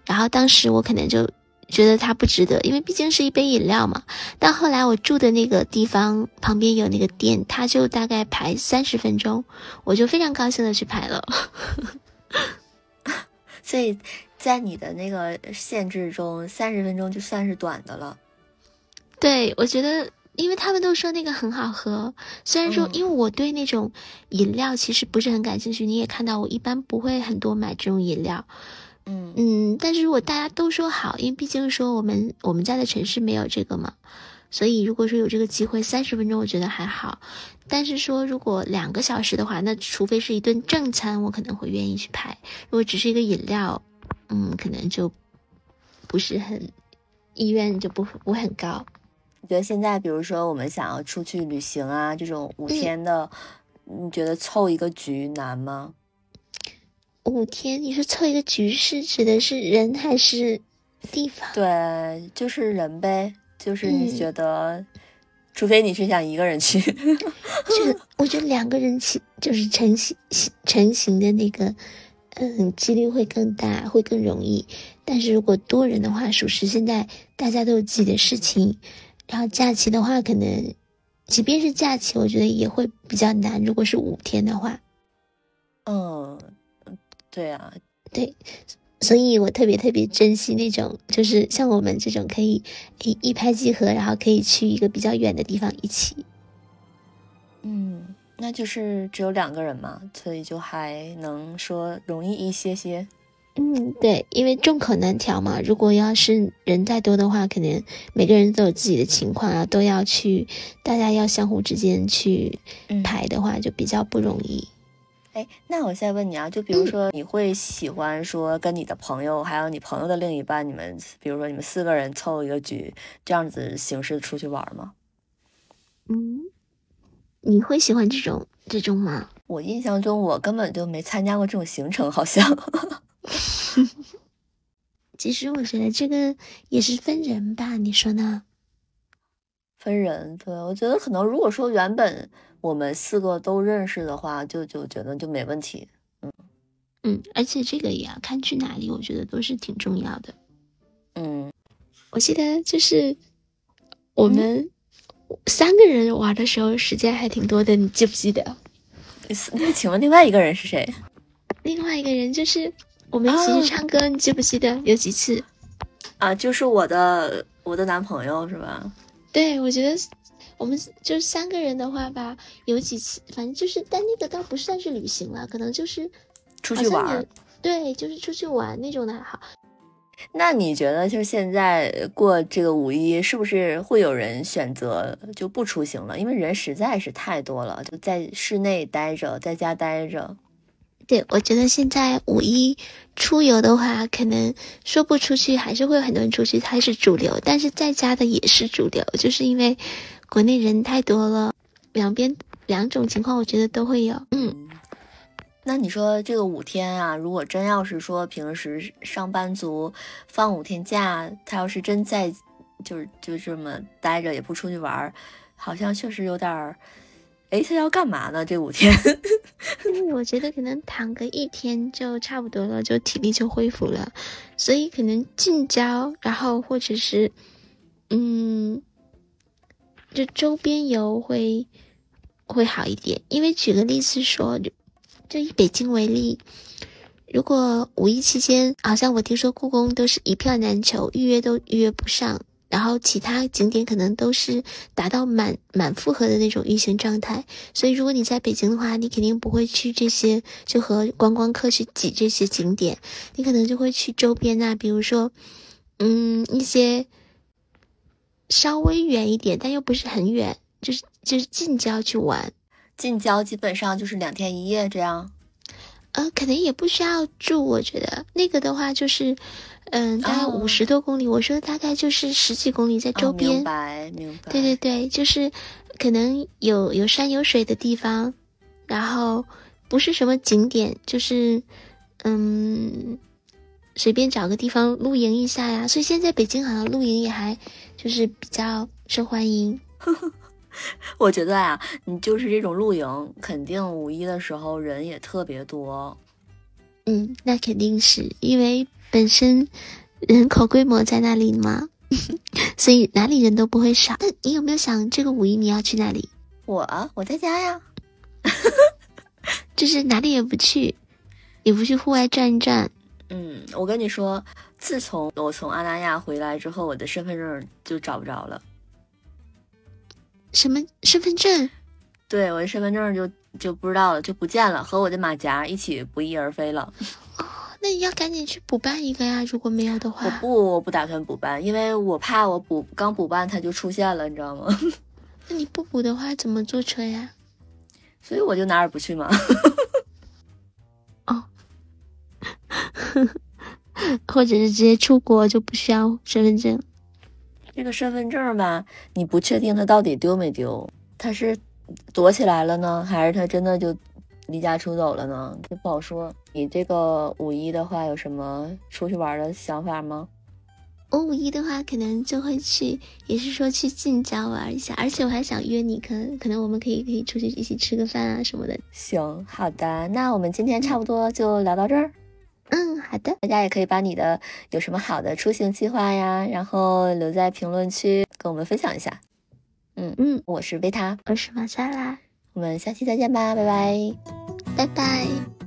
然后当时我可能就。觉得它不值得，因为毕竟是一杯饮料嘛。但后来我住的那个地方旁边有那个店，它就大概排三十分钟，我就非常高兴的去排了。[LAUGHS] 所以在你的那个限制中，三十分钟就算是短的了。对，我觉得，因为他们都说那个很好喝，虽然说，因为我对那种饮料其实不是很感兴趣，你也看到我一般不会很多买这种饮料。嗯嗯，但是如果大家都说好，因为毕竟说我们我们家的城市没有这个嘛，所以如果说有这个机会，三十分钟我觉得还好。但是说如果两个小时的话，那除非是一顿正餐，我可能会愿意去排。如果只是一个饮料，嗯，可能就不是很意愿就不不会很高。你觉得现在，比如说我们想要出去旅行啊，这种五天的，你觉得凑一个局难吗？五天，你说凑一个局势指的是人还是地方？对，就是人呗。就是你觉得，除非你是想一个人去，[LAUGHS] 这个我觉得两个人起就是成型成型的那个，嗯，几率会更大，会更容易。但是如果多人的话，属实现在大家都有自己的事情，然后假期的话，可能即便是假期，我觉得也会比较难。如果是五天的话，嗯。对啊，对，所以我特别特别珍惜那种，就是像我们这种可以一一拍即合，然后可以去一个比较远的地方一起。嗯，那就是只有两个人嘛，所以就还能说容易一些些。嗯，对，因为众口难调嘛，如果要是人再多的话，可能每个人都有自己的情况啊，都要去，大家要相互之间去排的话，就比较不容易。哎，那我现在问你啊，就比如说，你会喜欢说跟你的朋友，还有你朋友的另一半，你们比如说你们四个人凑一个局，这样子形式出去玩吗？嗯，你会喜欢这种这种吗？我印象中我根本就没参加过这种行程，好像。[LAUGHS] 其实我觉得这个也是分人吧，你说呢？分人，对我觉得可能如果说原本。我们四个都认识的话，就就觉得就没问题。嗯嗯，而且这个也要看去哪里，我觉得都是挺重要的。嗯，我记得就是我们三个人玩的时候，时间还挺多的，你记不记得？那请问另外一个人是谁？另外一个人就是我们一起去唱歌，你记不记得？有几次？啊，就是我的我的男朋友是吧？对，我觉得。我们就是三个人的话吧，有几次，反正就是，但那个倒不算是旅行了，可能就是出去玩。对，就是出去玩那种的还好。那你觉得，就是现在过这个五一，是不是会有人选择就不出行了？因为人实在是太多了，就在室内待着，在家待着。对，我觉得现在五一出游的话，可能说不出去，还是会有很多人出去，它是主流；但是在家的也是主流，就是因为。国内人太多了，两边两种情况，我觉得都会有。嗯，那你说这个五天啊，如果真要是说平时上班族放五天假，他要是真在，就是就这么待着也不出去玩，好像确实有点儿。哎，他要干嘛呢？这五天？[LAUGHS] 我觉得可能躺个一天就差不多了，就体力就恢复了。所以可能近郊，然后或者是，嗯。就周边游会会好一点，因为举个例子说，就以北京为例，如果五一期间，好像我听说故宫都是一票难求，预约都预约不上，然后其他景点可能都是达到满满负荷的那种运行状态，所以如果你在北京的话，你肯定不会去这些，就和观光客去挤这些景点，你可能就会去周边啊，比如说，嗯，一些。稍微远一点，但又不是很远，就是就是近郊去玩。近郊基本上就是两天一夜这样。呃，可能也不需要住，我觉得那个的话就是，嗯，大概五十多公里。我说大概就是十几公里在周边。明白，明白。对对对，就是可能有有山有水的地方，然后不是什么景点，就是嗯，随便找个地方露营一下呀。所以现在北京好像露营也还就是比较受欢迎。[LAUGHS] 我觉得啊，你就是这种露营，肯定五一的时候人也特别多。嗯，那肯定是因为本身人口规模在那里嘛，[LAUGHS] 所以哪里人都不会少。那你有没有想这个五一你要去哪里？我我在家呀，就是哪里也不去，也不去户外转一转。[LAUGHS] 嗯，我跟你说，自从我从阿那亚回来之后，我的身份证就找不着了。什么身份证？对，我的身份证就就不知道了，就不见了，和我的马甲一起不翼而飞了。哦，[LAUGHS] 那你要赶紧去补办一个呀！如果没有的话，我不，我不打算补办，因为我怕我补刚补办它就出现了，你知道吗？[LAUGHS] 那你不补的话，怎么坐车呀？所以我就哪儿也不去嘛。[LAUGHS] 哦，[LAUGHS] 或者是直接出国就不需要身份证。这个身份证吧，你不确定它到底丢没丢，它是躲起来了呢，还是它真的就离家出走了呢？这不好说。你这个五一的话，有什么出去玩的想法吗？我五一的话，可能就会去，也是说去近郊玩一下，而且我还想约你，可能可能我们可以可以出去一起吃个饭啊什么的。行，好的，那我们今天差不多就聊到这儿。嗯，好的，大家也可以把你的有什么好的出行计划呀，然后留在评论区跟我们分享一下。嗯嗯，我是贝塔，我是玛莎拉，我们下期再见吧，拜拜，拜拜。